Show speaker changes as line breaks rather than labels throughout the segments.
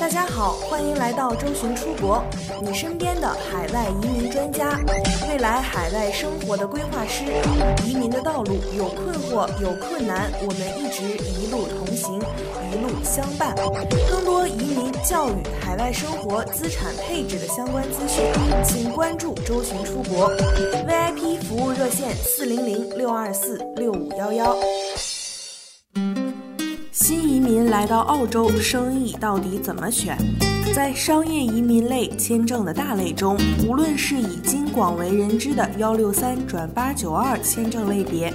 大家好，欢迎来到周巡出国，你身边的海外移民专家，未来海外生活的规划师。移民的道路有困惑有困难，我们一直一路同行，一路相伴。更多移民、教育、海外生活、资产配置的相关资讯，请关注周巡出国 VIP 服务热线四零零六二四六五幺幺。新移民来到澳洲，生意到底怎么选？在商业移民类签证的大类中，无论是已经广为人知的幺六三转八九二签证类别，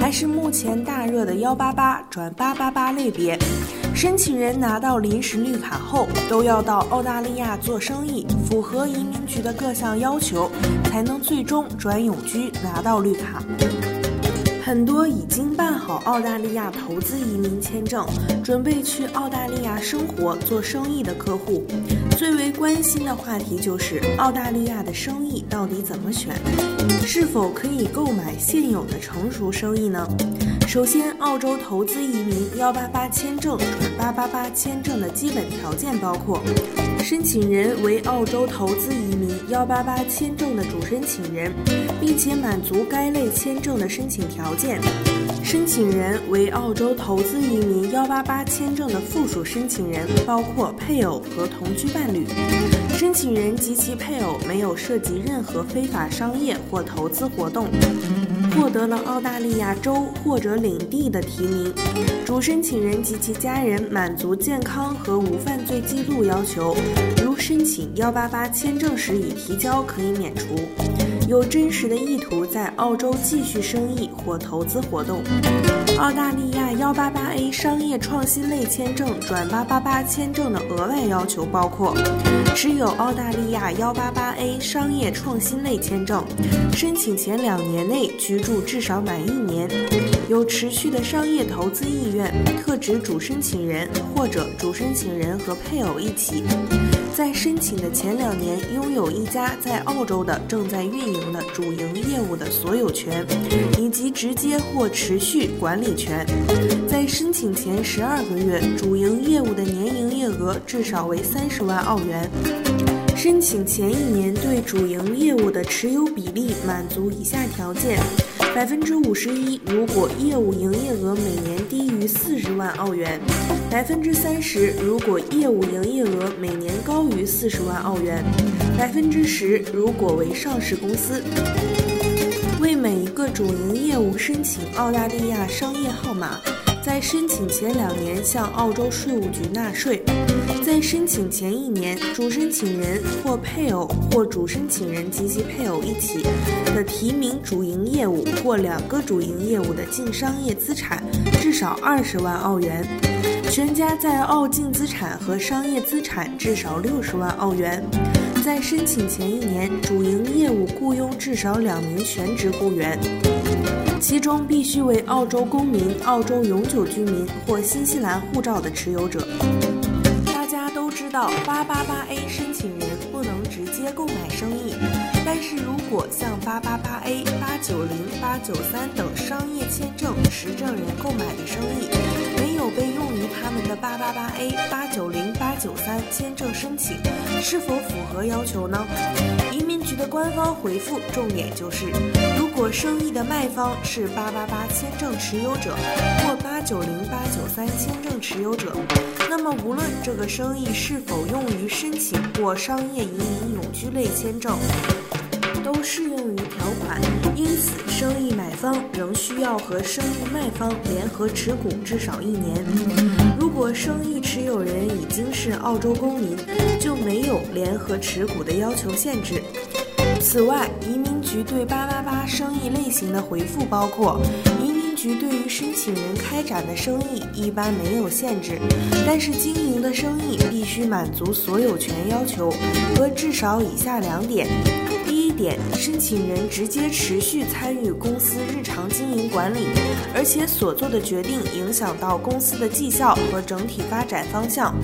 还是目前大热的幺八八转八八八类别，申请人拿到临时绿卡后，都要到澳大利亚做生意，符合移民局的各项要求，才能最终转永居拿到绿卡。很多已经办好澳大利亚投资移民签证，准备去澳大利亚生活做生意的客户，最为关心的话题就是澳大利亚的生意到底怎么选，是否可以购买现有的成熟生意呢？首先，澳洲投资移民幺八八签证转八八八签证的基本条件包括：申请人为澳洲投资移民幺八八签证的主申请人，并且满足该类签证的申请条件；申请人为澳洲投资移民幺八八签证的附属申请人，包括配偶和同居伴侣；申请人及其配偶没有涉及任何非法商业或投资活动。获得了澳大利亚州或者领地的提名，主申请人及其家人满足健康和无犯罪记录要求，如申请幺八八签证时已提交可以免除。有真实的意图在澳洲继续生意或投资活动。澳大利亚幺八八 A 商业创新类签证转八八八签证的额外要求包括：持有澳大利亚幺八八 A 商业创新类签证，申请前两年内居居住至少满一年，有持续的商业投资意愿，特指主申请人或者主申请人和配偶一起。在申请的前两年，拥有一家在澳洲的正在运营的主营业务的所有权，以及直接或持续管理权。在申请前十二个月，主营业务的年营业额至少为三十万澳元。申请前一年对主营业务的持有比例满足以下条件：百分之五十一，如果业务营业额每年低于四十万澳元；百分之三十，如果业务营业额每年高于四十万澳元；百分之十，如果为上市公司。为每一个主营业务申请澳大利亚商业号码，在申请前两年向澳洲税务局纳税。在申请前一年，主申请人或配偶或主申请人及其配偶一起的提名主营业务或两个主营业务的净商业资产至少二十万澳元，全家在澳净资产和商业资产至少六十万澳元。在申请前一年，主营业务雇佣至少两名全职雇员，其中必须为澳洲公民、澳洲永久居民或新西兰护照的持有者。到八八八 A 申请人不能直接购买生意，但是如果向八八八 A、八九零、八九三等商业签证持证人购买的生意，没有被用于他们的八八八 A、八九零、八九三签证申请，是否符合要求呢？局的官方回复重点就是：如果生意的卖方是八八八签证持有者或八九零、八九三签证持有者，那么无论这个生意是否用于申请或商业移民永居类签证，都适用于条款。因此，生意买方仍需要和生意卖方联合持股至少一年。如果生意持有人已经是澳洲公民，就没有联合持股的要求限制。此外，移民局对八八八生意类型的回复包括：移民局对于申请人开展的生意一般没有限制，但是经营的生意必须满足所有权要求和至少以下两点。第一点，申请人直接持续参与公司日常经营管理，而且所做的决定影响到公司的绩效和整体发展方向。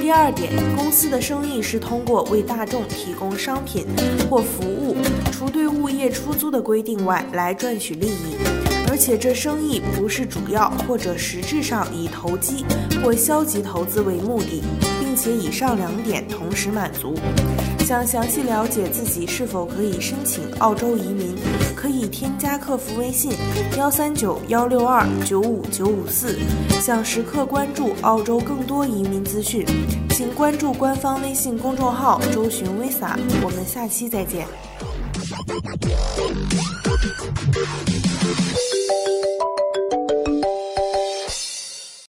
第二点，公司的生意是通过为大众提供商品或服务，除对物业出租的规定外来赚取利益，而且。这生意不是主要或者实质上以投机或消极投资为目的，并且以上两点同时满足。想详细了解自己是否可以申请澳洲移民，可以添加客服微信幺三九幺六二九五九五四。想时刻关注澳洲更多移民资讯，请关注官方微信公众号“周寻 Visa”。我们下期再见。